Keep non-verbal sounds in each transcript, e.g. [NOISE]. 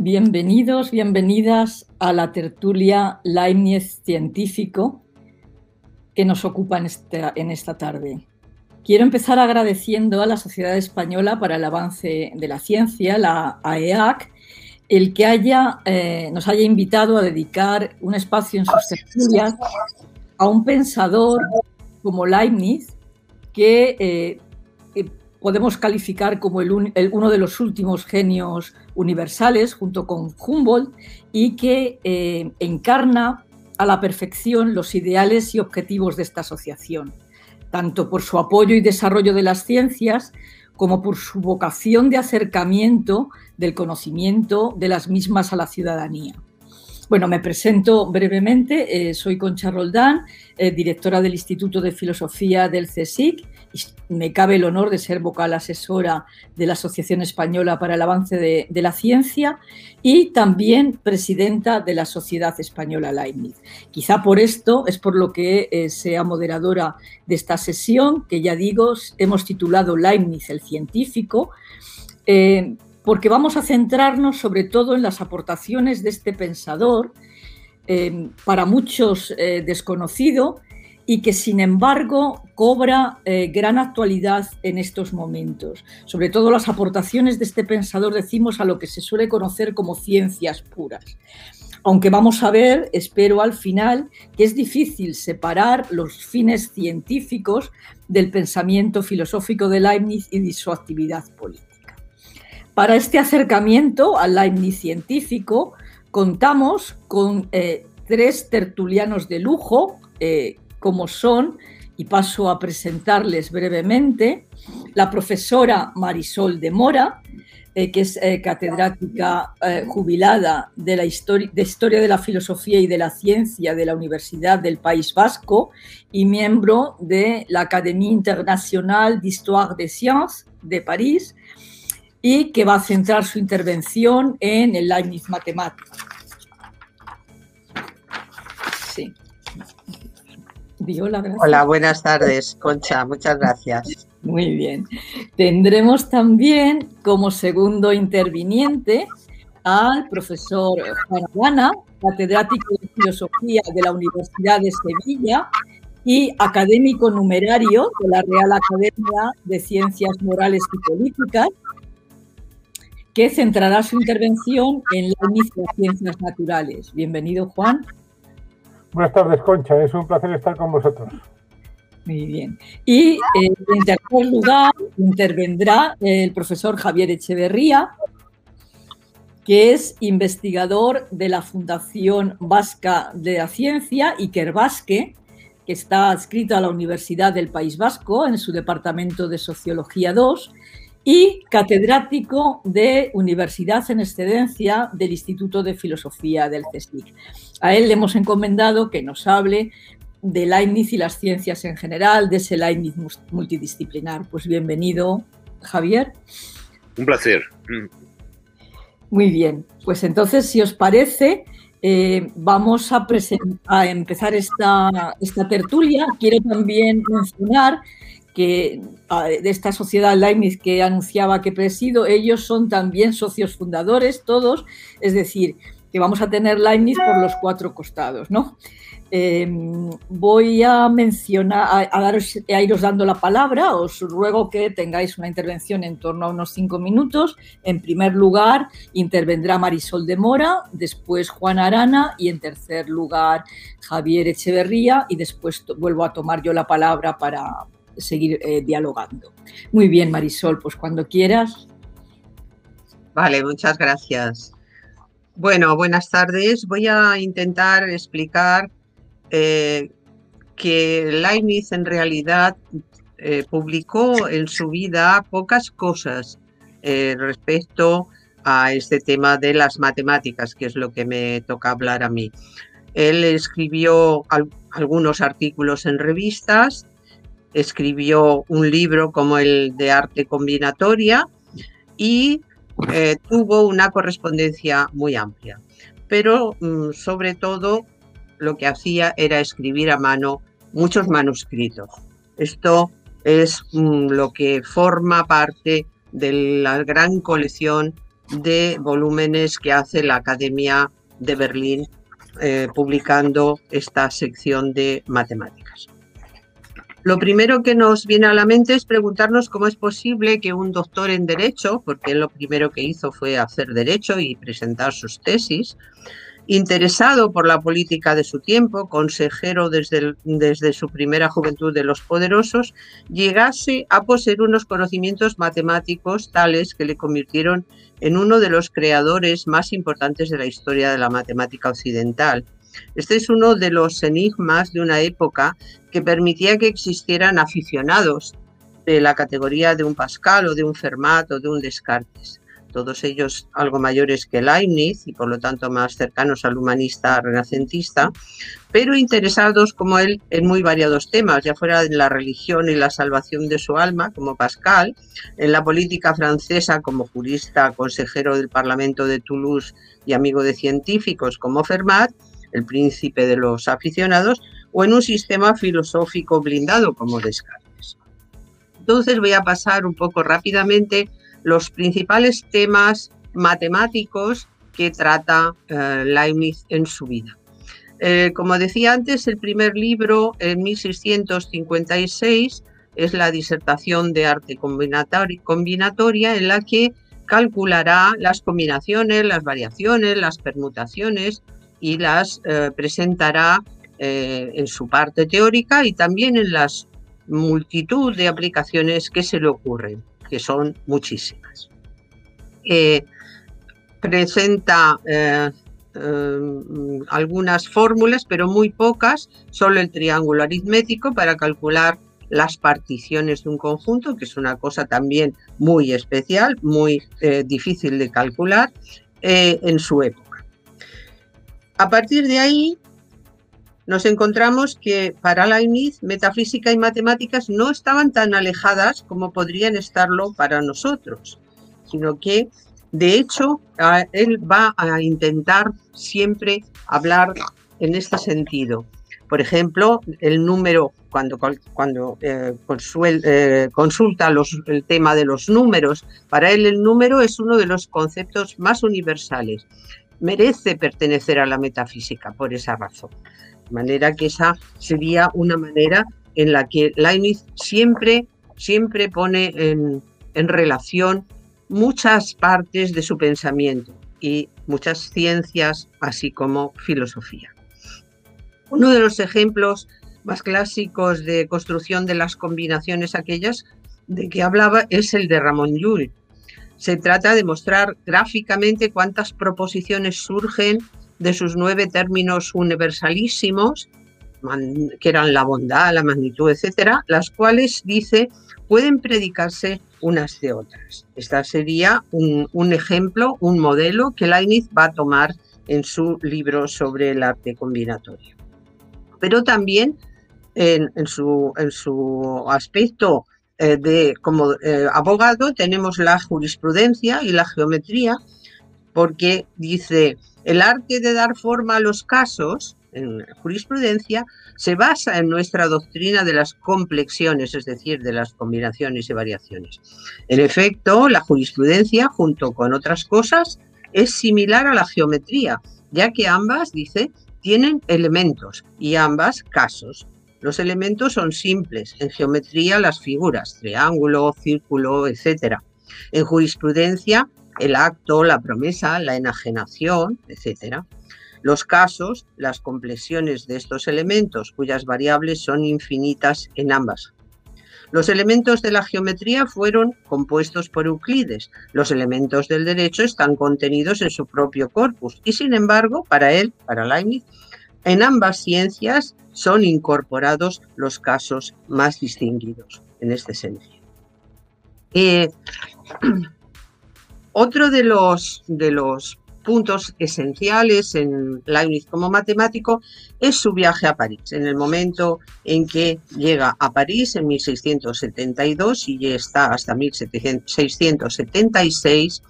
Bienvenidos, bienvenidas a la tertulia Leibniz científico que nos ocupa en esta, en esta tarde. Quiero empezar agradeciendo a la Sociedad Española para el Avance de la Ciencia, la AEAC, el que haya, eh, nos haya invitado a dedicar un espacio en sus tertulias a un pensador como Leibniz, que eh, podemos calificar como el, uno de los últimos genios universales, junto con Humboldt, y que eh, encarna a la perfección los ideales y objetivos de esta asociación, tanto por su apoyo y desarrollo de las ciencias, como por su vocación de acercamiento del conocimiento de las mismas a la ciudadanía. Bueno, me presento brevemente. Eh, soy Concha Roldán, eh, directora del Instituto de Filosofía del CSIC. Me cabe el honor de ser vocal asesora de la Asociación Española para el Avance de, la Ciencia y también presidenta de la Sociedad Española Leibniz. Quizá por esto es por lo que eh, sea moderadora de esta sesión, que ya digo, hemos titulado Leibniz el científico porque vamos a centrarnos sobre todo en las aportaciones de este pensador, eh, para muchos eh, desconocido, y que sin embargo cobra eh, gran actualidad en estos momentos. Sobre todo las aportaciones de este pensador decimos a lo que se suele conocer como ciencias puras. Aunque vamos a ver, espero al final, que es difícil separar los fines científicos del pensamiento filosófico de Leibniz y de su actividad política. Para este acercamiento al Leibniz científico contamos con eh, tres tertulianos de lujo, eh, como son, y paso a presentarles brevemente, la profesora Marisol de Mora, eh, que es catedrática jubilada de, la historia, de Historia de la Filosofía y de la Ciencia de la Universidad del País Vasco y miembro de la Académie Internationale d'Histoire des Sciences de París, y que va a centrar su intervención en el Leibniz matemático. Hola, buenas [LAUGHS] tardes, Concha, muchas gracias. Muy bien. Tendremos también como segundo interviniente al profesor Juan Habana, catedrático de Filosofía de la Universidad de Sevilla y académico numerario de la Real Academia de Ciencias Morales y Políticas que centrará su intervención en las ciencias naturales. Bienvenido, Juan. Buenas tardes, Concha. Es un placer estar con vosotros. Muy bien. Y eh, en tercer lugar intervendrá el profesor Javier Echeverría, que es investigador de la Fundación Vasca de la Ciencia, Iker Basque, que está adscrito a la Universidad del País Vasco en su departamento de Sociología 2 y catedrático de Universidad en Excedencia del Instituto de Filosofía del CSIC. A él le hemos encomendado que nos hable de Leibniz y las ciencias en general, de ese Leibniz multidisciplinar. Pues bienvenido, Javier. Un placer. Muy bien, pues entonces, si os parece, eh, vamos a, a empezar esta, esta tertulia. Quiero también mencionar que de esta sociedad Leibniz que anunciaba que presido, ellos son también socios fundadores, todos, es decir, que vamos a tener Leibniz por los cuatro costados, ¿no? Em, voy a mencionar, a, daros, a iros dando la palabra, os ruego que tengáis una intervención en torno a unos cinco minutos. En primer lugar, intervendrá Marisol de Mora, después Juan Arana y en tercer lugar Javier Echeverría y después vuelvo a tomar yo la palabra para, seguir eh, dialogando. Muy bien, Marisol, pues cuando quieras. Vale, muchas gracias. Bueno, buenas tardes. Voy a intentar explicar eh, que Leibniz en realidad eh, publicó en su vida pocas cosas respecto a este tema de las matemáticas, que es lo que me toca hablar a mí. Él escribió algunos artículos en revistas, escribió un libro como el de arte combinatoria y eh, tuvo una correspondencia muy amplia. Pero mm, sobre todo lo que hacía era escribir a mano muchos manuscritos. Esto es mm, lo que forma parte de la gran colección de volúmenes que hace la Academia de Berlín eh, publicando esta sección de matemáticas. Lo primero que nos viene a la mente es preguntarnos cómo es posible que un doctor en Derecho, porque él lo primero que hizo fue hacer Derecho y presentar sus tesis, interesado por la política de su tiempo, consejero desde, desde, su primera juventud de los poderosos, llegase a poseer unos conocimientos matemáticos tales que le convirtieron en uno de los creadores más importantes de la historia de la matemática occidental. Este es uno de los enigmas de una época que permitía que existieran aficionados de la categoría de un Pascal o de un Fermat o de un Descartes. Todos ellos algo mayores que Leibniz y por lo tanto más cercanos al humanista renacentista, pero interesados como él en muy variados temas, ya fuera en la religión y la salvación de su alma, como Pascal, en la política francesa como jurista, consejero del Parlamento de Toulouse y amigo de científicos como Fermat, el príncipe de los aficionados, o en un sistema filosófico blindado como Descartes. Entonces voy a pasar un poco rápidamente los principales temas matemáticos que trata eh, Leibniz en su vida. Eh, como decía antes, el primer libro en 1656 es la disertación de arte combinatoria en la que calculará las combinaciones, las variaciones, las permutaciones y las eh, presentará en su parte teórica y también en las multitud de aplicaciones que se le ocurren que son muchísimas. Eh, presenta eh, eh, algunas fórmulas, pero muy pocas, solo el triángulo aritmético para calcular las particiones de un conjunto, que es una cosa también muy especial, muy difícil de calcular en su época. A partir de ahí, nos encontramos que para Leibniz metafísica y matemáticas no estaban tan alejadas como podrían estarlo para nosotros, sino que de hecho él va a intentar siempre hablar en este sentido. Por ejemplo, el número, cuando, eh, eh, consulta el tema de los números, para él el número es uno de los conceptos más universales. Merece pertenecer a la metafísica por esa razón. De manera que esa sería una manera en la que Leibniz siempre, siempre pone en, en relación muchas partes de su pensamiento y muchas ciencias, así como filosofía. Uno de los ejemplos más clásicos de construcción de las combinaciones aquellas de que hablaba es el de Ramón Llull. Se trata de mostrar gráficamente cuántas proposiciones surgen de sus nueve términos universalísimos, que eran la bondad, la magnitud, etcétera, las cuales dice pueden predicarse unas de otras. Esta sería un, ejemplo, un modelo que Leibniz va a tomar en su libro sobre el arte combinatorio. Pero también en, su, en su, aspecto eh, de como eh, abogado tenemos la jurisprudencia y la geometría, porque dice el arte de dar forma a los casos, en jurisprudencia, se basa en nuestra doctrina de las complexiones, es decir, de las combinaciones y variaciones. En efecto, la jurisprudencia, junto con otras cosas, es similar a la geometría, ya que ambas, dice, tienen elementos y ambas casos. Los elementos son simples, en geometría las figuras, triángulo, círculo, etc. En jurisprudencia el acto, la promesa, la enajenación, etc. Los casos, las complexiones de estos elementos cuyas variables son infinitas en ambas. Los elementos de la geometría fueron compuestos por Euclides. Los elementos del derecho están contenidos en su propio corpus y sin embargo, para él, para Leibniz, en ambas ciencias son incorporados los casos más distinguidos en este sentido. Eh, [CLEARS THROAT] Otro de los, de los puntos esenciales en Leibniz como matemático es su viaje a París. En el momento en que llega a París en 1672 y está hasta 1676,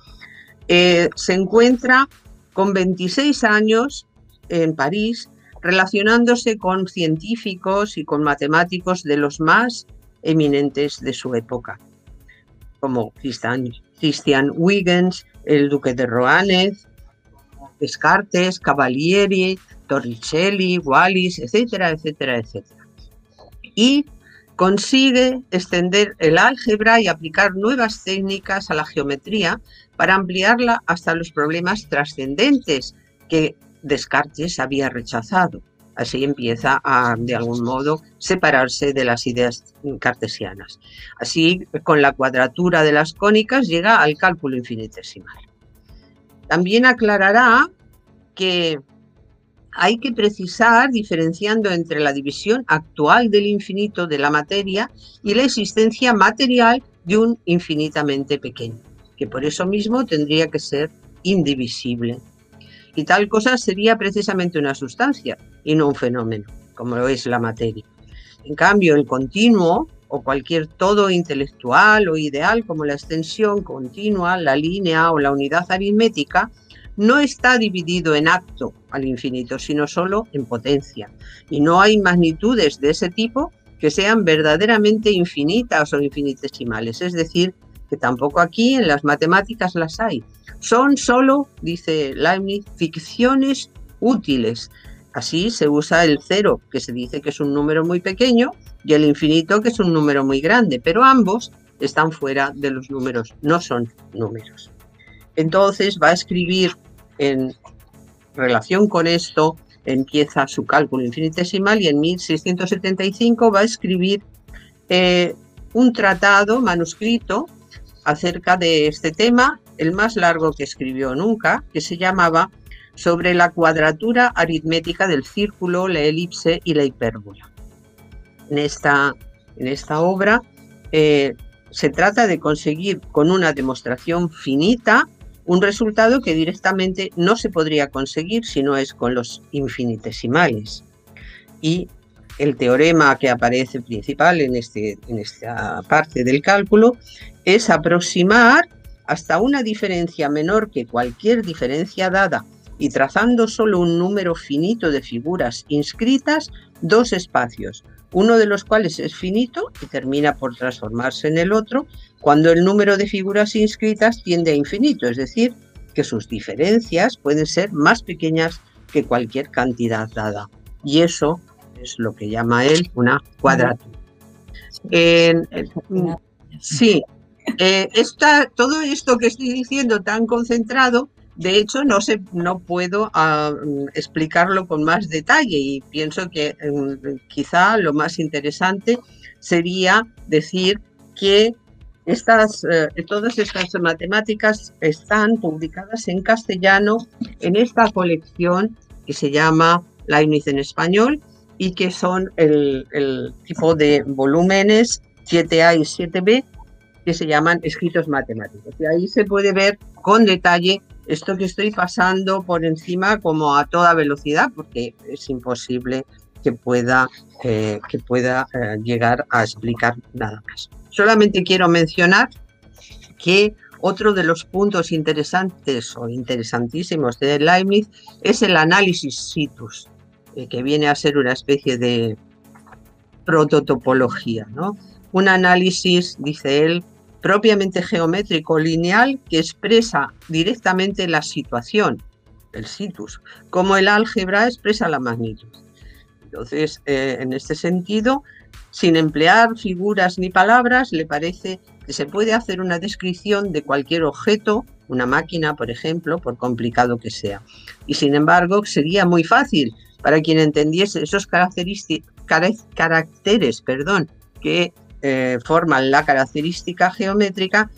eh, se encuentra con 26 años en París relacionándose con científicos y con matemáticos de los más eminentes de su época, como Christian Huygens, el duque de Roanez, Descartes, Cavalieri, Torricelli, Wallis, etcétera, etcétera, etcétera. Y consigue extender el álgebra y aplicar nuevas técnicas a la geometría para ampliarla hasta los problemas trascendentes que Descartes había rechazado. Así empieza a, de algún modo, separarse de las ideas cartesianas. Así, con la cuadratura de las cónicas llega al cálculo infinitesimal. También aclarará que hay que precisar diferenciando entre la división actual del infinito de la materia y la existencia material de un infinitamente pequeño, que por eso mismo tendría que ser indivisible. Y tal cosa sería precisamente una sustancia y no un fenómeno, como lo es la materia. En cambio, el continuo o cualquier todo intelectual o ideal como la extensión continua, la línea o la unidad aritmética, no está dividido en acto al infinito, sino solo en potencia. Y no hay magnitudes de ese tipo que sean verdaderamente infinitas o infinitesimales. Es decir, que tampoco aquí en las matemáticas las hay. Son solo, dice Leibniz, ficciones útiles. Así se usa el cero, que se dice que es un número muy pequeño, y el infinito, que es un número muy grande, pero ambos están fuera de los números, no son números. Entonces va a escribir en relación con esto, empieza su cálculo infinitesimal y en 1675 va a escribir eh, un tratado manuscrito acerca de este tema, el más largo que escribió nunca, que se llamaba Sobre la cuadratura aritmética del círculo, la elipse y la hipérbola. En esta, en esta obra eh, se trata de conseguir con una demostración finita un resultado que directamente no se podría conseguir si no es con los infinitesimales. Y el teorema que aparece principal en, este, en esta parte del cálculo es aproximar hasta una diferencia menor que cualquier diferencia dada y trazando solo un número finito de figuras inscritas, dos espacios, uno de los cuales es finito y termina por transformarse en el otro, cuando el número de figuras inscritas tiende a infinito, es decir, que sus diferencias pueden ser más pequeñas que cualquier cantidad dada. Y eso es lo que llama él una cuadratura. sí, eh, todo esto que estoy diciendo tan concentrado, de hecho no, sé, no puedo ah, explicarlo con más detalle y pienso que mm, quizá lo más interesante sería decir que estas, eh, todas estas matemáticas están publicadas en castellano en esta colección que se llama Leibniz en español y que son el, tipo de volúmenes 7A y 7B que se llaman escritos matemáticos. Y ahí se puede ver con detalle esto que estoy pasando por encima como a toda velocidad porque es imposible que pueda, eh, que pueda eh, llegar a explicar nada más. Solamente quiero mencionar que otro de los puntos interesantes o interesantísimos de Leibniz es el análisis situs, eh, que viene a ser una especie de prototopología, ¿no? Un análisis, dice él, propiamente geométrico lineal que expresa directamente la situación, el situs, como el álgebra expresa la magnitud. Entonces, eh, en este sentido, sin emplear figuras ni palabras, le parece que se puede hacer una descripción de cualquier objeto, una máquina, por ejemplo, por complicado que sea. Y sin embargo, sería muy fácil para quien entendiese esos caracteres perdón, que eh, forman la característica geométrica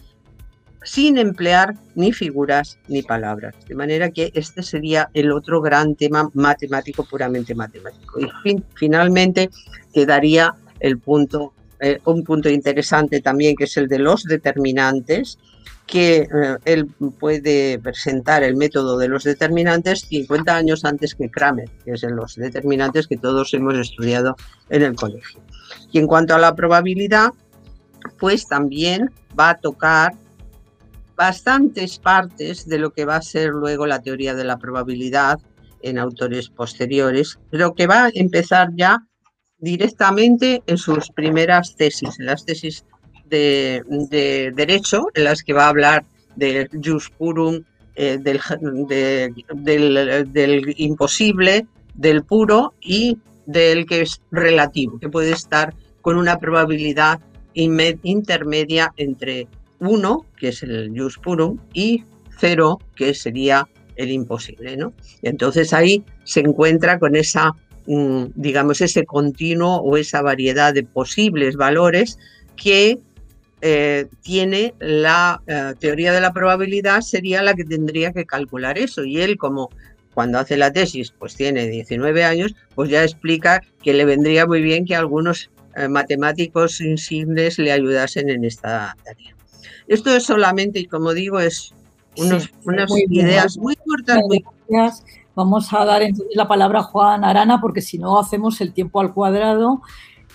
sin emplear ni figuras ni palabras. De manera que este sería el otro gran tema matemático, puramente matemático. Y finalmente quedaría el punto, eh, un punto interesante también, que es el de los determinantes, que eh, él puede presentar el método de los determinantes 50 años antes que Kramer, que es de los determinantes que todos hemos estudiado en el colegio. Y en cuanto a la probabilidad, pues también va a tocar bastantes partes de lo que va a ser luego la teoría de la probabilidad en autores posteriores, pero que va a empezar ya directamente en sus primeras tesis, en las tesis de, derecho, en las que va a hablar del jus purum, eh, del, del, imposible, del puro y del que es relativo, que puede estar con una probabilidad intermedia entre 1, que es el jus purum, y 0, que sería el imposible. ¿no? entonces ahí se encuentra con esa, mm, digamos, ese continuo o esa variedad de posibles valores que eh, tiene la eh, teoría de la probabilidad, sería la que tendría que calcular eso. Y él, como cuando hace la tesis, pues tiene 19 años, pues ya explica que le vendría muy bien que algunos eh, matemáticos insignes le ayudasen en esta tarea. Esto es solamente, y como digo, es unas ideas muy cortas. Muy... Vamos a dar entonces la palabra a Juan Arana porque si no hacemos el tiempo al cuadrado.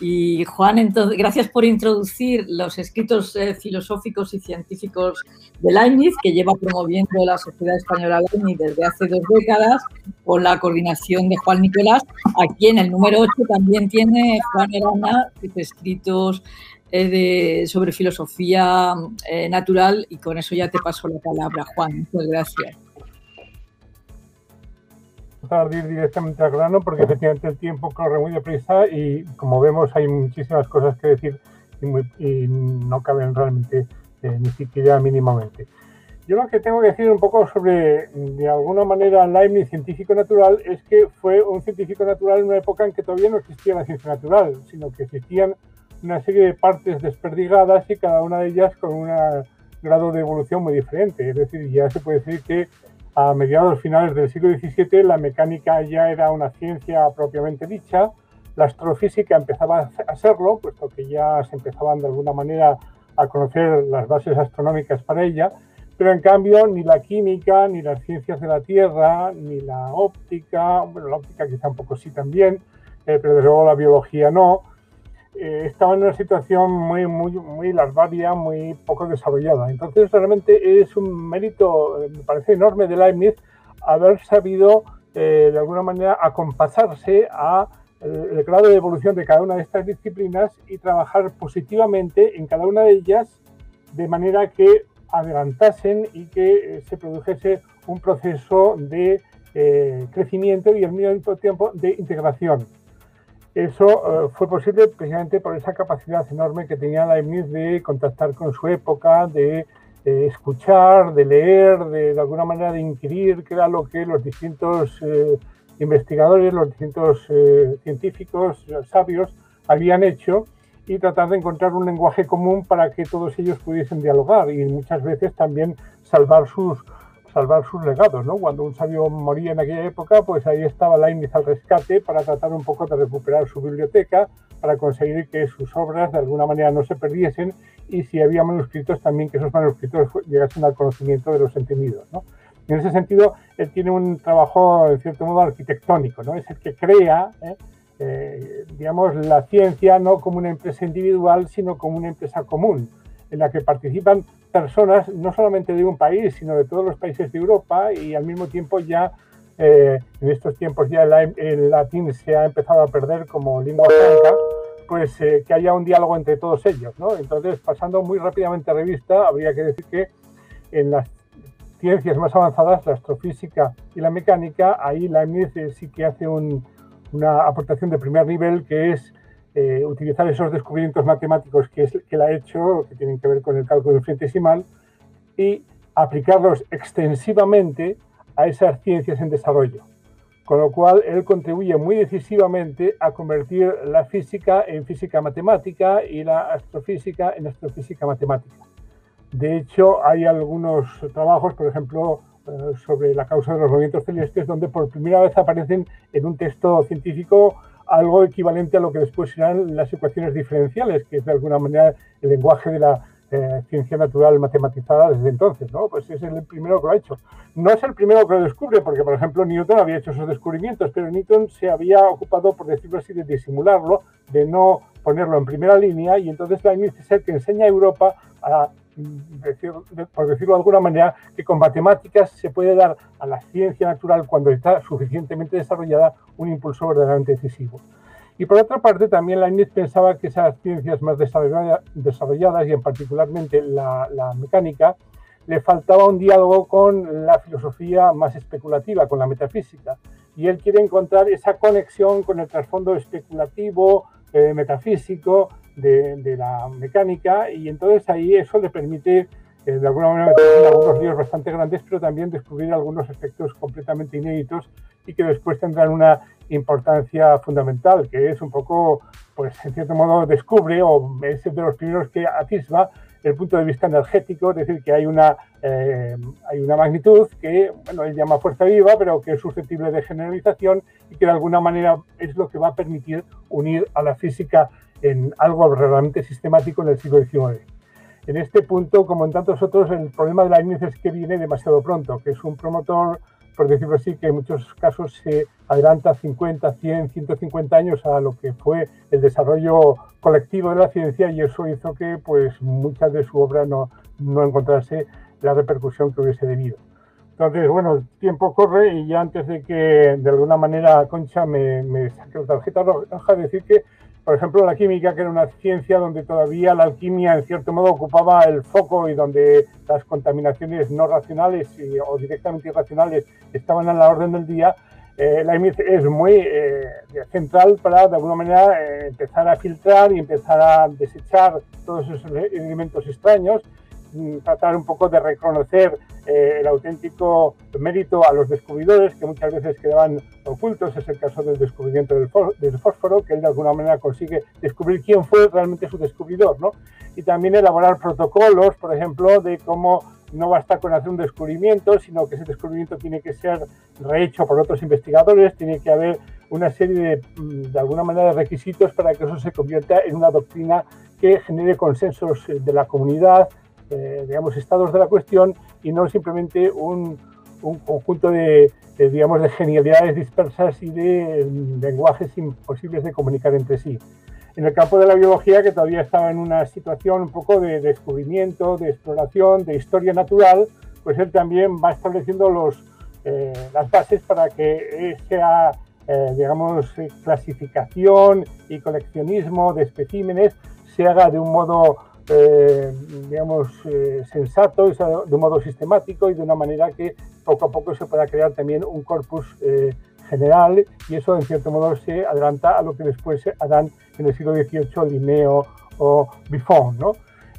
Y Juan, entonces, gracias por introducir los escritos eh, filosóficos y científicos de Leibniz, que lleva promoviendo la Sociedad Española Leibniz desde hace dos décadas, con la coordinación de Juan Nicolás. Aquí en el número 8 también tiene Juan Arana escritos de, sobre filosofía eh, natural y con eso ya te paso la palabra, Juan. Muchas gracias. Vamos a ir directamente al grano porque efectivamente el tiempo corre muy deprisa y como vemos hay muchísimas cosas que decir y, no caben realmente eh, ni siquiera mínimamente. Yo lo que tengo que decir un poco sobre, de alguna manera, Leibniz, científico natural, es que fue un científico natural en una época en que todavía no existía la ciencia natural, sino que existían una serie de partes desperdigadas y cada una de ellas con un grado de evolución muy diferente. Es decir, ya se puede decir que a mediados finales del siglo XVII la mecánica ya era una ciencia propiamente dicha, la astrofísica empezaba a serlo, puesto que ya se empezaban de alguna manera a conocer las bases astronómicas para ella, pero en cambio ni la química, ni las ciencias de la Tierra, ni la óptica, bueno, la óptica quizá un poco sí también, eh, pero desde luego la biología no, eh, estaba en una situación muy, muy, muy larvaria, muy poco desarrollada. Entonces, realmente es un mérito, eh, me parece enorme de Leibniz, haber sabido eh, de alguna manera acompasarse a el grado de evolución de cada una de estas disciplinas y trabajar positivamente en cada una de ellas de manera que adelantasen y que se produjese un proceso de crecimiento y al mismo tiempo de integración. Eso eh, fue posible precisamente por esa capacidad enorme que tenía Leibniz de contactar con su época, de escuchar, de leer, de, de, alguna manera de inquirir qué era lo que los distintos eh, investigadores, los distintos eh, científicos, sabios habían hecho y tratar de encontrar un lenguaje común para que todos ellos pudiesen dialogar y muchas veces también salvar sus, salvar sus legados, ¿no? Cuando un sabio moría en aquella época, pues ahí estaba Leibniz al rescate para tratar un poco de recuperar su biblioteca, para conseguir que sus obras de alguna manera no se perdiesen y si había manuscritos también que esos manuscritos llegasen al conocimiento de los entendidos, ¿no? En ese sentido, él tiene un trabajo, en cierto modo, arquitectónico, ¿no? Es el que crea, ¿eh? Eh, digamos, la ciencia no como una empresa individual, sino como una empresa común, en la que participan personas, no solamente de un país, sino de todos los países de Europa y al mismo tiempo ya eh, en estos tiempos ya el, latín se ha empezado a perder como lengua franca, pues eh, que haya un diálogo entre todos ellos. ¿no? Entonces, pasando muy rápidamente a revista, habría que decir que en las ciencias más avanzadas, la astrofísica y la mecánica, ahí la eh, sí que hace una aportación de primer nivel que es eh, utilizar esos descubrimientos matemáticos que, es, que él ha hecho, que tienen que ver con el cálculo infinitesimal, y aplicarlos extensivamente a esas ciencias en desarrollo. Con lo cual, él contribuye muy decisivamente a convertir la física en física matemática y la astrofísica en astrofísica matemática. De hecho, hay algunos trabajos, por ejemplo, eh, sobre la causa de los movimientos celestes, donde por primera vez aparecen en un texto científico algo equivalente a lo que después serán las ecuaciones diferenciales, que es de alguna manera el lenguaje de la eh, ciencia natural matematizada desde entonces, ¿no? Pues es el primero que lo ha hecho. No es el primero que lo descubre, porque por ejemplo Newton había hecho esos descubrimientos, pero Newton se había ocupado, por decirlo así, de disimularlo, de no ponerlo en primera línea, y entonces la es el que enseña a Europa a por decirlo de alguna manera, que con matemáticas se puede dar a la ciencia natural, cuando está suficientemente desarrollada, un impulso verdaderamente decisivo. Y por otra parte, también Leibniz pensaba que esas ciencias más desarrolladas, y en particularmente la, mecánica, le faltaba un diálogo con la filosofía más especulativa, con la metafísica. Y él quiere encontrar esa conexión con el trasfondo especulativo, eh, metafísico de, la mecánica, y entonces ahí eso le permite, eh, de alguna manera, algunos líos bastante grandes, pero también descubrir algunos efectos completamente inéditos y que después tendrán una importancia fundamental, que es un poco, pues en cierto modo, descubre o es de los primeros que atisba el punto de vista energético, es decir, que hay una, eh, hay una magnitud que, bueno, él llama fuerza viva, pero que es susceptible de generalización y que de alguna manera es lo que va a permitir unir a la física en algo realmente sistemático en el siglo XIX. En este punto, como en tantos otros, el problema de la Leibniz es que viene demasiado pronto, que es un promotor por decirlo así, que en muchos casos se adelanta 50, 100, 150 años a lo que fue el desarrollo colectivo de la ciencia y eso hizo que pues muchas de su obra no, no encontrase la repercusión que hubiese debido. Entonces, bueno, el tiempo corre y ya antes de que de alguna manera Concha me, me saque la tarjeta roja, decir que por ejemplo, la química, que era una ciencia donde todavía la alquimia, en cierto modo, ocupaba el foco y donde las contaminaciones no racionales o directamente irracionales estaban a la orden del día, eh, la EMIT es muy eh, central para, de alguna manera, eh, empezar a filtrar y empezar a desechar todos esos elementos extraños tratar un poco de reconocer eh, el auténtico mérito a los descubridores que muchas veces quedaban ocultos. Es el caso del descubrimiento del, fósforo, que él de alguna manera consigue descubrir quién fue realmente su descubridor. ¿no? Y también elaborar protocolos, por ejemplo, de cómo no basta con hacer un descubrimiento, sino que ese descubrimiento tiene que ser rehecho por otros investigadores, tiene que haber una serie de, mm, de alguna manera, de requisitos para que eso se convierta en una doctrina que genere consensos de la comunidad, eh, digamos, estados de la cuestión y no simplemente un, un conjunto de, digamos, de genialidades dispersas y de lenguajes imposibles de comunicar entre sí. En el campo de la biología, que todavía estaba en una situación un poco de descubrimiento, de exploración, de historia natural, pues él también va estableciendo los, eh, las bases para que esa, eh, digamos, clasificación y coleccionismo de especímenes se haga de un modo eh, digamos, eh, sensato, de un modo sistemático y de una manera que poco a poco se pueda crear también un corpus eh, general y eso en cierto modo se adelanta a lo que después harán en el siglo XVIII Linneo o Buffon, ¿no?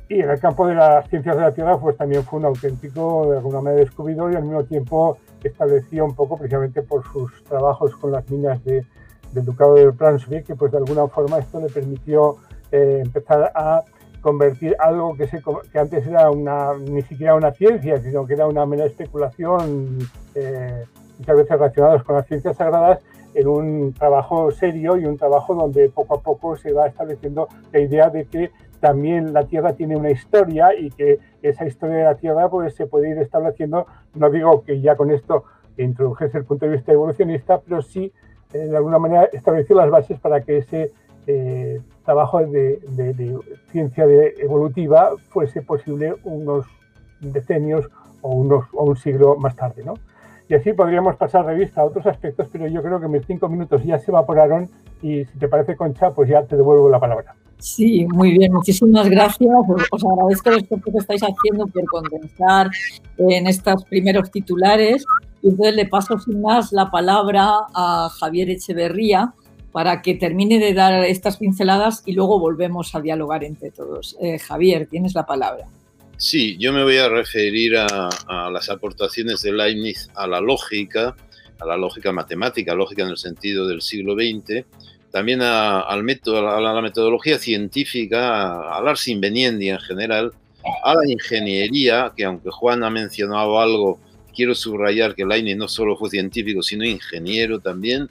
Y en el campo de las ciencias de la Tierra, pues también fue un auténtico, de alguna manera, descubridor y al mismo tiempo estableció un poco, precisamente por sus trabajos con las minas de, del Ducado de Brunswick, que pues de alguna forma esto le permitió empezar a convertir algo que, se, que antes era una, ni siquiera una ciencia, sino que era una mera especulación, eh, muchas veces relacionados con las ciencias sagradas, en un trabajo serio y un trabajo donde poco a poco se va estableciendo la idea de que también la Tierra tiene una historia y que esa historia de la Tierra pues, se puede ir estableciendo, no digo que ya con esto introdujese el punto de vista evolucionista, pero sí eh, de alguna manera estableció las bases para que ese eh, trabajo de, ciencia evolutiva fuese posible unos decenios o, unos, o un siglo más tarde. ¿no? Y así podríamos pasar revista a otros aspectos, pero yo creo que mis cinco minutos ya se evaporaron y si te parece, Concha, pues ya te devuelvo la palabra. Sí, muy bien, muchísimas gracias. Os agradezco el esfuerzo que estáis haciendo por condensar en estos primeros titulares. Y entonces le paso sin más la palabra a Javier Echeverría, para que termine de dar estas pinceladas y luego volvemos a dialogar entre todos. Eh, Javier, tienes la palabra. Sí, yo me voy a referir a, las aportaciones de Leibniz a la lógica, a la lógica matemática, lógica en el sentido del siglo XX, también a, a la metodología científica, al ars inveniendi en general, a la ingeniería, que aunque Juan ha mencionado algo, quiero subrayar que Leibniz no solo fue científico, sino ingeniero también,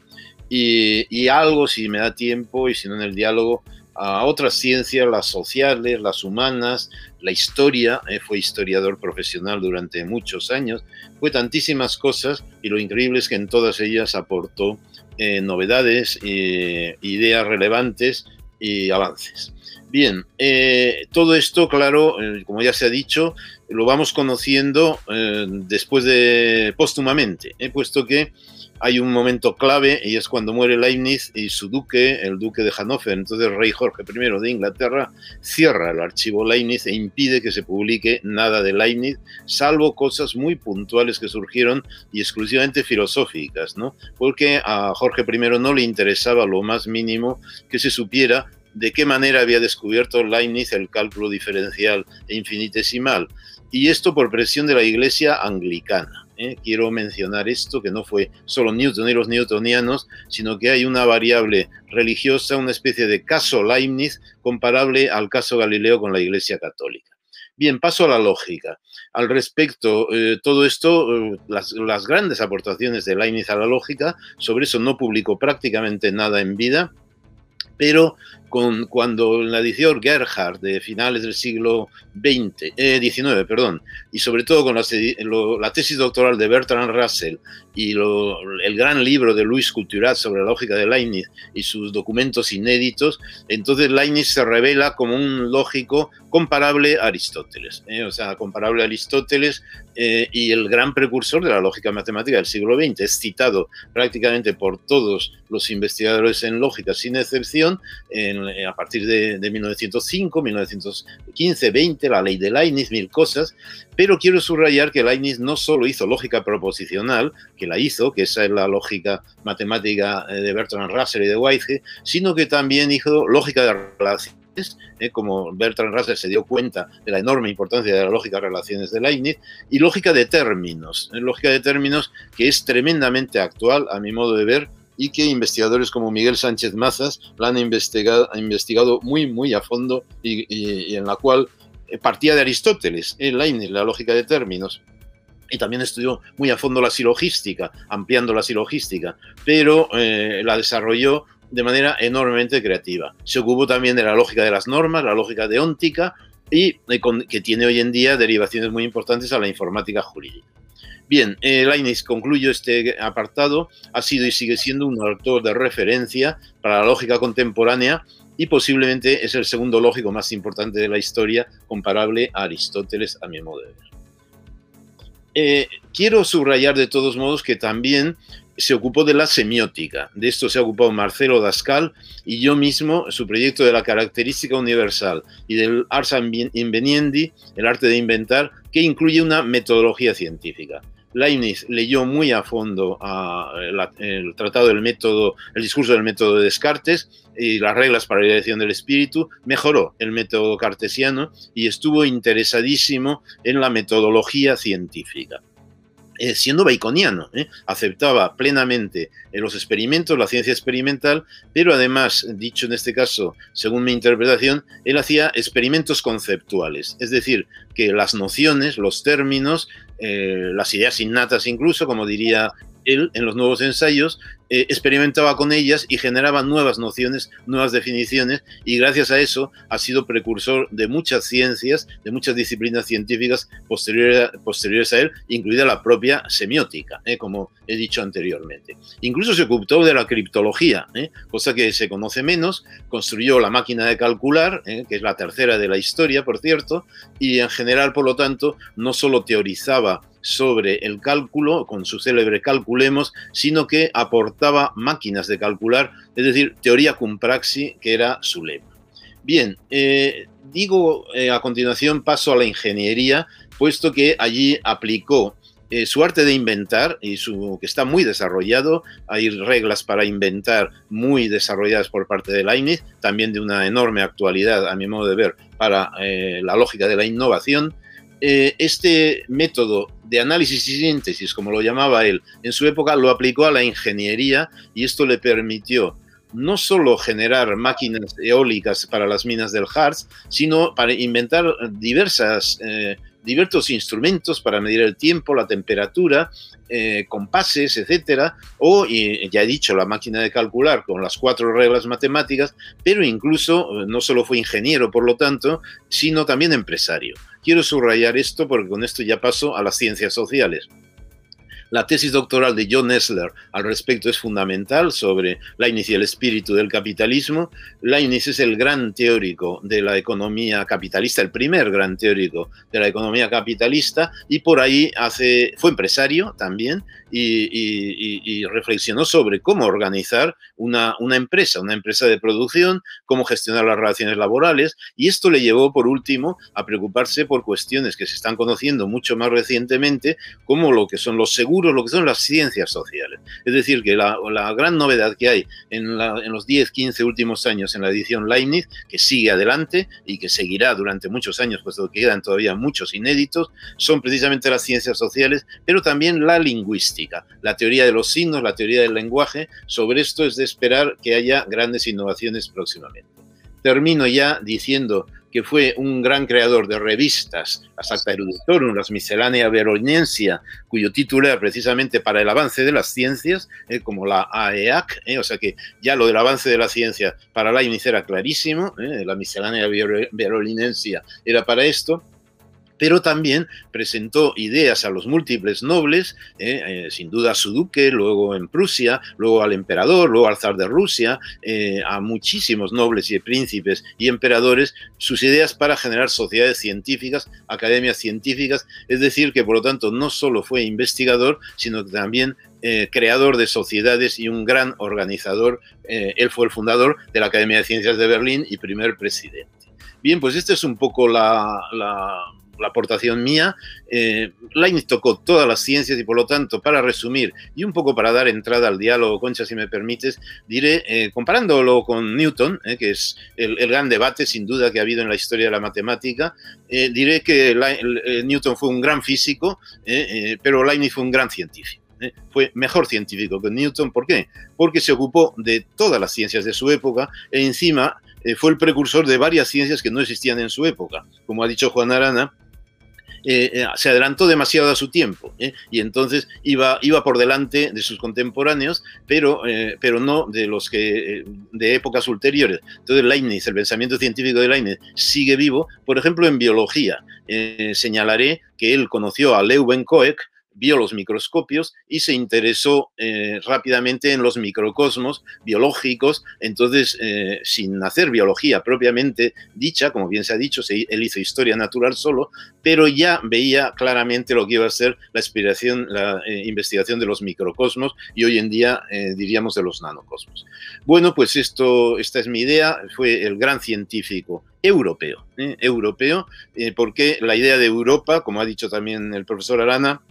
y, algo, si me da tiempo y si no en el diálogo, a otras ciencias, las sociales, las humanas, la historia, eh, fue historiador profesional durante muchos años, fue tantísimas cosas y lo increíble es que en todas ellas aportó eh, novedades, eh, ideas relevantes y avances. Bien, todo esto, claro, como ya se ha dicho, lo vamos conociendo eh, después de póstumamente, puesto que hay un momento clave y es cuando muere Leibniz y su duque, el duque de Hannover, entonces rey Jorge I de Inglaterra, cierra el archivo Leibniz e impide que se publique nada de Leibniz, salvo cosas muy puntuales que surgieron y exclusivamente filosóficas, ¿no? Porque a Jorge I no le interesaba lo más mínimo que se supiera de qué manera había descubierto Leibniz el cálculo diferencial e infinitesimal, y esto por presión de la Iglesia anglicana. ¿eh? quiero mencionar esto, que no fue solo Newton y los newtonianos, sino que hay una variable religiosa, una especie de caso Leibniz comparable al caso Galileo con la Iglesia Católica. Bien, paso a la lógica. Al respecto, eh, todo esto, eh, las, las, grandes aportaciones de Leibniz a la lógica, sobre eso no publicó prácticamente nada en vida, pero con, cuando la edición Gerhard de finales del siglo XX, eh, XIX, perdón, y sobre todo con la, tesis doctoral de Bertrand Russell y el gran libro de Luis Couturat sobre la lógica de Leibniz y sus documentos inéditos, entonces Leibniz se revela como un lógico comparable a Aristóteles, eh, o sea, comparable a Aristóteles eh, y el gran precursor de la lógica matemática del siglo XX. Es citado prácticamente por todos los investigadores en lógica, sin excepción, a partir de, de 1905, 1915, 20, la ley de Leibniz, mil cosas, pero quiero subrayar que Leibniz no solo hizo lógica proposicional, que la hizo, que esa es la lógica matemática eh, de Bertrand Russell y de Whitehead, sino que también hizo lógica de relaciones eh, como Bertrand Russell se dio cuenta de la enorme importancia de la lógica de relaciones de Leibniz, y lógica de términos, eh, lógica de términos que es tremendamente actual, a mi modo de ver, y que investigadores como Miguel Sánchez Mazas la han investigado, muy, muy a fondo y, en la cual partía de Aristóteles, en Leibniz, la lógica de términos y también estudió muy a fondo la silogística, ampliando la silogística, pero eh, la desarrolló de manera enormemente creativa. Se ocupó también de la lógica de las normas, la lógica deóntica, y que tiene hoy en día derivaciones muy importantes a la informática jurídica. Bien, eh, concluyo este apartado, ha sido y sigue siendo un autor de referencia para la lógica contemporánea y posiblemente es el segundo lógico más importante de la historia, comparable a Aristóteles, a mi modo de ver. Eh, quiero subrayar de todos modos que también se ocupó de la semiótica. De esto se ha ocupado Marcelo Dascal y yo mismo, su proyecto de la característica universal y del ars inveniendi, el arte de inventar, que incluye una metodología científica. Leibniz leyó muy a fondo el tratado del método, el discurso del método de Descartes y las reglas para la dirección del espíritu, mejoró el método cartesiano y estuvo interesadísimo en la metodología científica. Eh, siendo baconiano, ¿eh? aceptaba plenamente eh, los experimentos, la ciencia experimental, pero además, dicho en este caso, según mi interpretación, él hacía experimentos conceptuales, es decir, que las nociones, los términos, las ideas innatas incluso, como diría él en los nuevos ensayos eh, experimentaba con ellas y generaba nuevas nociones, nuevas definiciones y gracias a eso ha sido precursor de muchas ciencias, de muchas disciplinas científicas posteriores, a él, incluida la propia semiótica, eh, como he dicho anteriormente. Incluso se ocupó de la criptología, eh, cosa que se conoce menos, construyó la máquina de calcular, que es la tercera de la historia, por cierto, y en general, por lo tanto, no solo teorizaba sobre el cálculo, con su célebre calculemos, sino que aportaba máquinas de calcular, es decir, teoría cum praxi, que era su lema. Bien, eh, digo eh, a continuación paso a la ingeniería, puesto que allí aplicó eh, su arte de inventar, y su, que está muy desarrollado, hay reglas para inventar muy desarrolladas por parte de Leibniz, también de una enorme actualidad, a mi modo de ver, para la lógica de la innovación, eh, este método de análisis y síntesis, como lo llamaba él, en su época lo aplicó a la ingeniería y esto le permitió no solo generar máquinas eólicas para las minas del Harz, sino para inventar diversas, eh, diversos instrumentos para medir el tiempo, la temperatura, eh, compases, etcétera, o, ya he dicho, la máquina de calcular con las cuatro reglas matemáticas, pero incluso no solo fue ingeniero, por lo tanto, sino también empresario. Quiero subrayar esto porque con esto ya paso a las ciencias sociales. La tesis doctoral de John Essler al respecto es fundamental sobre Leibniz y el espíritu del capitalismo. Leibniz es el gran teórico de la economía capitalista, el primer gran teórico de la economía capitalista, y por ahí hace, fue empresario también y, reflexionó sobre cómo organizar una, una, empresa, una empresa de producción, cómo gestionar las relaciones laborales, y esto le llevó, por último, a preocuparse por cuestiones que se están conociendo mucho más recientemente, como lo que son los seguros, lo que son las ciencias sociales. Es decir, que la, gran novedad que hay en, en los 10, 15 últimos años en la edición Leibniz, que sigue adelante y que seguirá durante muchos años, puesto que quedan todavía muchos inéditos, son precisamente las ciencias sociales, pero también la lingüística la teoría de los signos, la teoría del lenguaje. Sobre esto es de esperar que haya grandes innovaciones próximamente. Termino ya diciendo que fue un gran creador de revistas, las Acta Eruditorum, las Miscelánea Veronencia, cuyo título era precisamente para el avance de las ciencias, eh, como la AEAC, eh, o sea que ya lo del avance de la ciencia para Leibniz era clarísimo, eh, la Miscelánea Veronencia era para esto, pero también presentó ideas a los múltiples nobles, eh, eh, sin duda a su duque, luego en Prusia, luego al emperador, luego al zar de Rusia, eh, a muchísimos nobles y príncipes y emperadores, sus ideas para generar sociedades científicas, academias científicas, es decir, que por lo tanto no solo fue investigador, sino que también creador de sociedades y un gran organizador. él fue el fundador de la Academia de Ciencias de Berlín y primer presidente. Bien, pues esta es un poco la la aportación mía, eh, Leibniz tocó todas las ciencias y por lo tanto, para resumir y un poco para dar entrada al diálogo, Concha, si me permites, diré, eh, comparándolo con Newton, eh, que es el, gran debate sin duda que ha habido en la historia de la matemática, eh, diré que Newton fue un gran físico, pero Leibniz fue un gran científico. Fue mejor científico que Newton. ¿Por qué? Porque se ocupó de todas las ciencias de su época e encima fue el precursor de varias ciencias que no existían en su época. Como ha dicho Juan Arana, eh, eh, se adelantó demasiado a su tiempo ¿eh? y entonces iba, iba por delante de sus contemporáneos, pero, pero no de los que de épocas ulteriores. Entonces Leibniz, el pensamiento científico de Leibniz sigue vivo. Por ejemplo, en biología señalaré que él conoció a Leuwenhoek, vio los microscopios y se interesó eh, rápidamente en los microcosmos biológicos. Entonces, eh, sin hacer biología propiamente dicha, como bien se ha dicho, él hizo historia natural solo, pero ya veía claramente lo que iba a ser la, inspiración, la eh, investigación de los microcosmos y hoy en día diríamos de los nanocosmos. Bueno, pues esto, esta es mi idea. Fue el gran científico europeo, europeo, porque la idea de Europa, como ha dicho también el profesor Arana,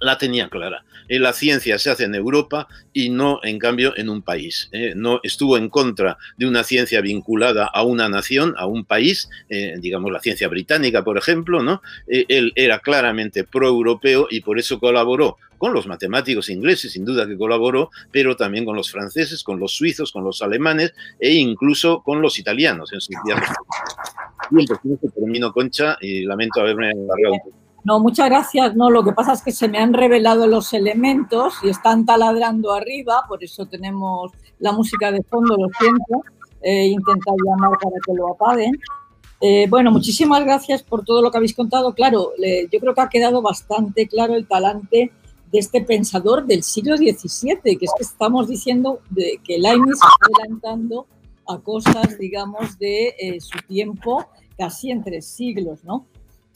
la tenía clara. Eh, la ciencia se hace en Europa y no, en cambio, en un país. Eh. no estuvo en contra de una ciencia vinculada a una nación, a un país, eh, digamos la ciencia británica, por ejemplo, ¿no? él era claramente pro-europeo y por eso colaboró con los matemáticos ingleses, sin duda que colaboró, pero también con los franceses, con los suizos, con los alemanes e incluso con los italianos en su Bien, pues termino, Concha, y lamento haberme alargado un poco. No, muchas gracias. No, lo que pasa es que se me han revelado los elementos y están taladrando arriba, por eso tenemos la música de fondo, lo siento. He intentado llamar para que lo apaguen. Eh, bueno, muchísimas gracias por todo lo que habéis contado. Claro, yo creo que ha quedado bastante claro el talante de este pensador del siglo XVII, que es que estamos diciendo de que Leibniz está adelantando a cosas, digamos, de eh, su tiempo, casi en tres siglos, ¿no?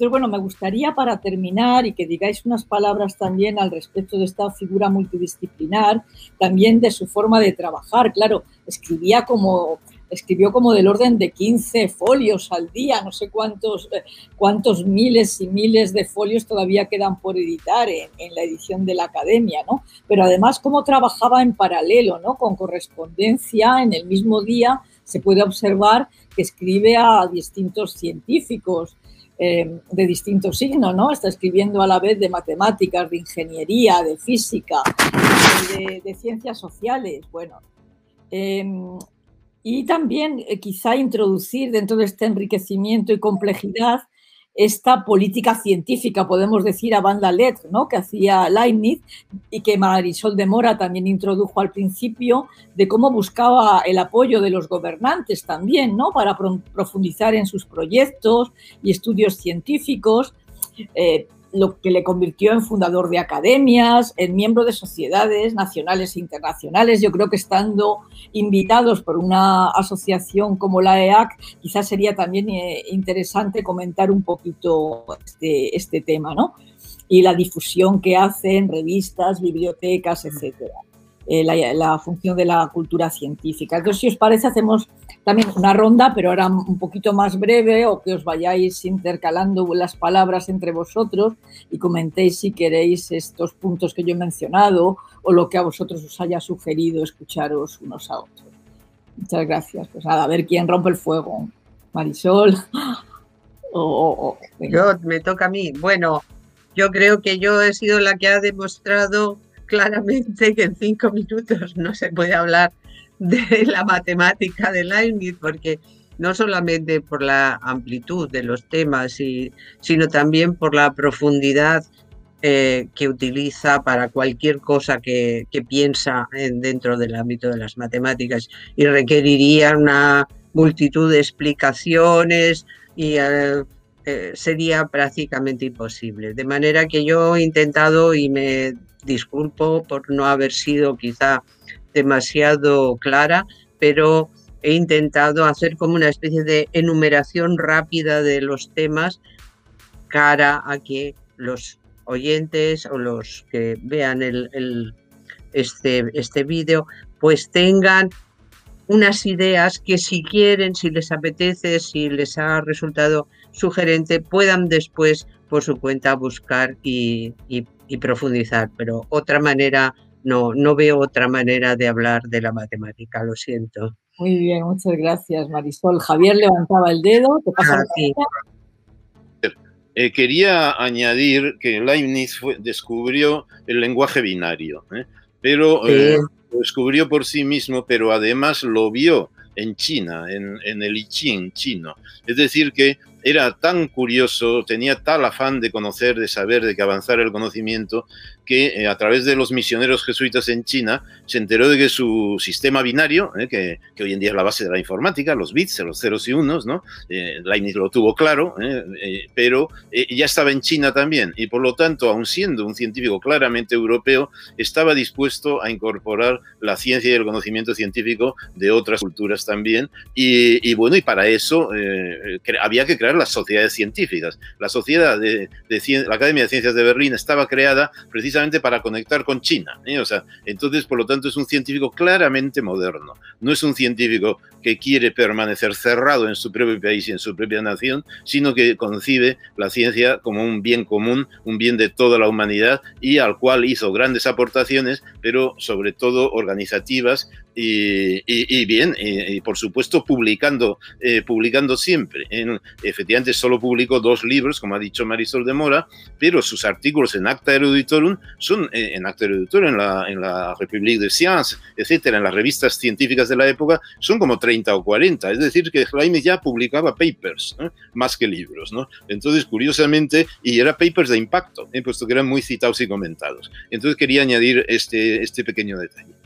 Entonces, bueno, me gustaría para terminar y que digáis unas palabras también al respecto de esta figura multidisciplinar, también de su forma de trabajar. Claro, escribía como escribió como del orden de 15 folios al día, no sé cuántos, eh, cuántos miles y miles de folios todavía quedan por editar en, en, la edición de la academia, ¿no? Pero además cómo trabajaba en paralelo, ¿no? Con correspondencia en el mismo día se puede observar que escribe a distintos científicos, eh, de distintos signos, ¿no? Está escribiendo a la vez de matemáticas, de ingeniería, de física, de, ciencias sociales, bueno. Em, y también eh, quizá introducir dentro de este enriquecimiento y complejidad esta política científica, podemos decir, a banda lettre, ¿no? que hacía Leibniz y que Marisol de Mora también introdujo al principio, de cómo buscaba el apoyo de los gobernantes también, ¿no? para profundizar en sus proyectos y estudios científicos. Eh, lo que le convirtió en fundador de academias, en miembro de sociedades nacionales e internacionales. Yo creo que estando invitados por una asociación como la EAC, quizás sería también eh, interesante comentar un poquito este, este tema, ¿no? Y la difusión que hace en revistas, bibliotecas, etcétera. Eh, la, función de la cultura científica. Entonces, si os parece, hacemos también una ronda, pero ahora un poquito más breve, o que os vayáis intercalando las palabras entre vosotros y comentéis si queréis estos puntos que yo he mencionado o lo que a vosotros os haya sugerido escucharos unos a otros. Muchas gracias. Pues nada, a ver quién rompe el fuego. Marisol. [LAUGHS] O, yo, me toca a mí. Bueno, yo creo que yo he sido la que ha demostrado claramente que en cinco minutos no se puede hablar de la matemática de Leibniz, porque no solamente por la amplitud de los temas, sino también por la profundidad eh, que utiliza para cualquier cosa que, piensa dentro del ámbito de las matemáticas y requeriría una multitud de explicaciones y eh, eh, sería prácticamente imposible. De manera que yo he intentado y me disculpo por no haber sido quizá demasiado clara, pero he intentado hacer como una especie de enumeración rápida de los temas cara a que los oyentes o los que vean este, este vídeo pues tengan unas ideas que si quieren, si les apetece, si les ha resultado sugerente, puedan después por su cuenta buscar y, y profundizar, pero otra manera, no, no veo otra manera de hablar de la matemática, lo siento. Muy bien, muchas gracias, Marisol. Javier levantaba el dedo. ¿Te pasa ah, eh, quería añadir que Leibniz descubrió el lenguaje binario, ¿eh? pero eh, lo descubrió por sí mismo, pero además lo vio en China, en, en el I Ching chino. Es decir, que era tan curioso, tenía tal afán de conocer, de saber, de que avanzara el conocimiento, que eh, a través de los misioneros jesuitas en China se enteró de que su sistema binario, eh, que, hoy en día es la base de la informática, los bits, los ceros y unos, ¿no? Eh, Leibniz lo tuvo claro, pero ya estaba en China también y por lo tanto, aun siendo un científico claramente europeo, estaba dispuesto a incorporar la ciencia y el conocimiento científico de otras culturas también y, bueno, y para eso había que crear las sociedades científicas. La sociedad de, de, la Academia de Ciencias de Berlín estaba creada precisamente precisamente para conectar con China. ¿eh? O sea, entonces, por lo tanto, es un científico claramente moderno. No es un científico que quiere permanecer cerrado en su propio país y en su propia nación, sino que concibe la ciencia como un bien común, un bien de toda la humanidad y al cual hizo grandes aportaciones, pero sobre todo organizativas y, bien, por supuesto publicando, eh, publicando siempre. En, efectivamente, solo publicó dos libros, como ha dicho Marisol de Mora, pero sus artículos en Acta Eruditorum son eh, en Acta Eruditorum, en la, en la République de Sciences, etcétera, en las revistas científicas de la época, son como 30 o 40. Es decir, que Jaime ya publicaba papers, más que libros. ¿no? Entonces, curiosamente, y era papers de impacto, ¿eh? puesto que eran muy citados y comentados. Entonces, quería añadir este, este pequeño detalle.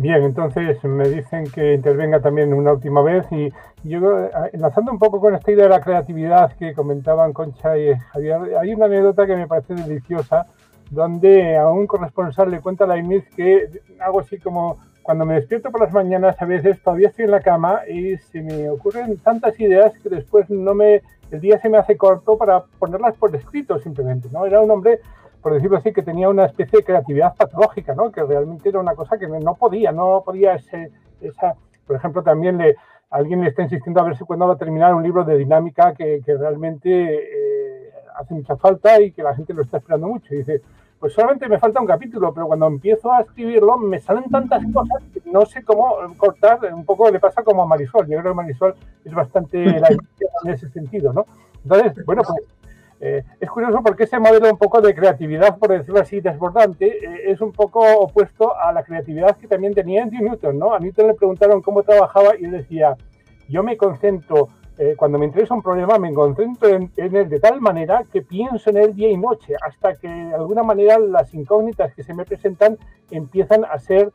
Bien, entonces me dicen que intervenga también una última vez y yo, eh, enlazando un poco con esta idea de la creatividad que comentaban Concha y Javier, hay una anécdota que me parece deliciosa donde a un corresponsal le cuenta a la IMIZ que algo así como cuando me despierto por las mañanas a veces todavía estoy en la cama y se me ocurren tantas ideas que después no me el día se me hace corto para ponerlas por escrito simplemente, ¿no? Era un hombre por decirlo así, que tenía una especie de creatividad patológica, ¿no? Que realmente era una cosa que no podía, no podía ese, esa, por ejemplo, también le, alguien le está insistiendo a ver si cuándo va a terminar un libro de dinámica que, que realmente eh, hace mucha falta y que la gente lo está esperando mucho. Y dice, pues solamente me falta un capítulo, pero cuando empiezo a escribirlo me salen tantas cosas que no sé cómo cortar, un poco le pasa como a Marisol, yo creo que Marisol es bastante [LAUGHS] la en ese sentido, ¿no? Entonces, bueno, pues eh, es curioso porque ese modelo un poco de creatividad, por decirlo así, desbordante, eh, es un poco opuesto a la creatividad que también tenía Andrew Newton, ¿no? A Newton le preguntaron cómo trabajaba y él decía, yo me concentro, eh, cuando me interesa un problema, me concentro en, él de tal manera que pienso en él día y noche, hasta que de alguna manera las incógnitas que se me presentan empiezan a ser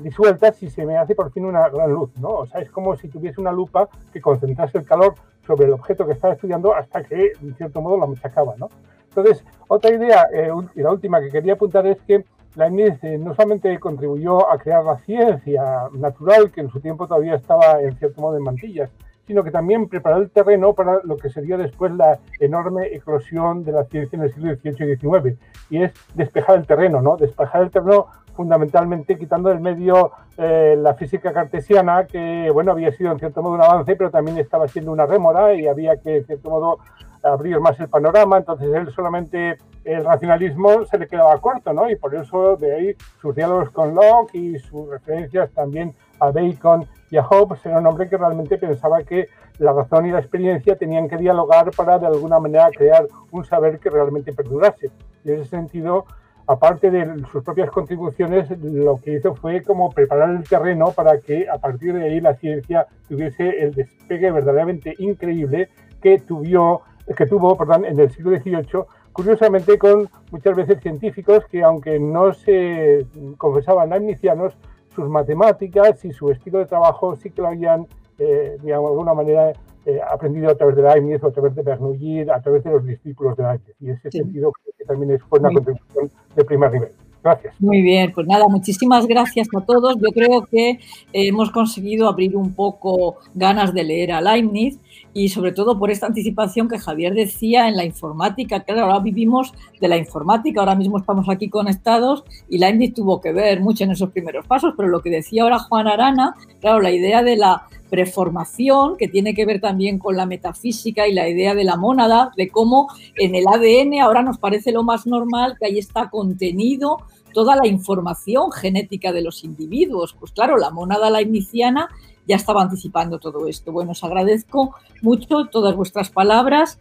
disueltas y se me hace por fin una gran luz, ¿no? O sea, es como si tuviese una lupa que concentrase el calor sobre el objeto que estaba estudiando hasta que, en cierto modo, lo machacaba, ¿no? Entonces, otra idea, eh, y la última que quería apuntar es que la eh, no solamente contribuyó a crear la ciencia natural, que en su tiempo todavía estaba en cierto modo en mantillas, sino que también preparó el terreno para lo que sería después la enorme eclosión de la ciencia en el siglo XVIII y XIX, y es despejar el terreno, ¿no? Despejar el terreno fundamentalmente quitando del medio eh, la física cartesiana, que bueno, había sido en cierto modo un avance, pero también estaba siendo una rémora y había que en cierto modo abrir más el panorama, entonces él solamente el racionalismo se le quedaba corto, ¿no? Y por eso de ahí sus diálogos con Locke y sus referencias también a Bacon y a Hobbes era un hombre que realmente pensaba que la razón y la experiencia tenían que dialogar para de alguna manera crear un saber que realmente perdurase. Y en ese sentido, aparte de sus propias contribuciones, lo que hizo fue como preparar el terreno para que a partir de ahí la ciencia tuviese el despegue verdaderamente increíble que tuvo, que tuvo perdón, en el siglo XVIII, curiosamente con muchas veces científicos que aunque no se confesaban amnicianos, sus matemáticas y su estilo de trabajo sí que lo habían, eh, de alguna manera eh, aprendido a través de Leibniz o a través de Bernoulli, a través de los discípulos de Leibniz. Y en ese sentido creo que también fue una contribución de primer nivel. Gracias. Muy bien, pues nada, muchísimas gracias a todos. Yo creo que hemos conseguido abrir un poco ganas de leer a Leibniz y sobre todo por esta anticipación que Javier decía en la informática. Claro, ahora vivimos de la informática, ahora mismo estamos aquí conectados y Leibniz tuvo que ver mucho en esos primeros pasos, pero lo que decía ahora Juan Arana, claro, la idea de la preformación, que tiene que ver también con la metafísica y la idea de la mónada, de cómo en el ADN ahora nos parece lo más normal que ahí está contenido toda la información genética de los individuos. Pues claro, la mónada lainiciana ya estaba anticipando todo esto. Bueno, os agradezco mucho todas vuestras palabras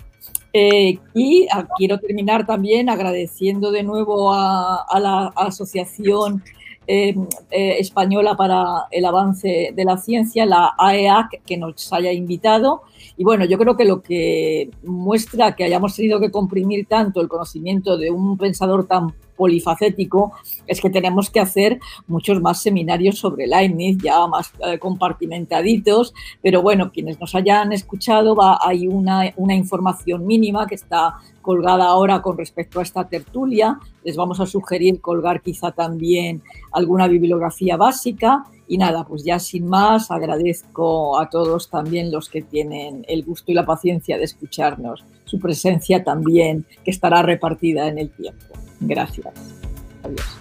eh, y quiero terminar también agradeciendo de nuevo a la Asociación eh, eh, española para el avance de la ciencia, la AEAC, que nos haya invitado. Y bueno, yo creo que lo que muestra que hayamos tenido que comprimir tanto el conocimiento de un pensador tan polifacético es que tenemos que hacer muchos más seminarios sobre Leibniz, ya más eh, compartimentaditos, pero bueno, quienes nos hayan escuchado, va, hay una, una información mínima que está colgada ahora con respecto a esta tertulia. Les vamos a sugerir colgar quizá también alguna bibliografía básica. Y nada, pues ya sin más, agradezco a todos también los que tienen el gusto y la paciencia de escucharnos, su presencia también, que estará repartida en el tiempo. Gracias. Adiós.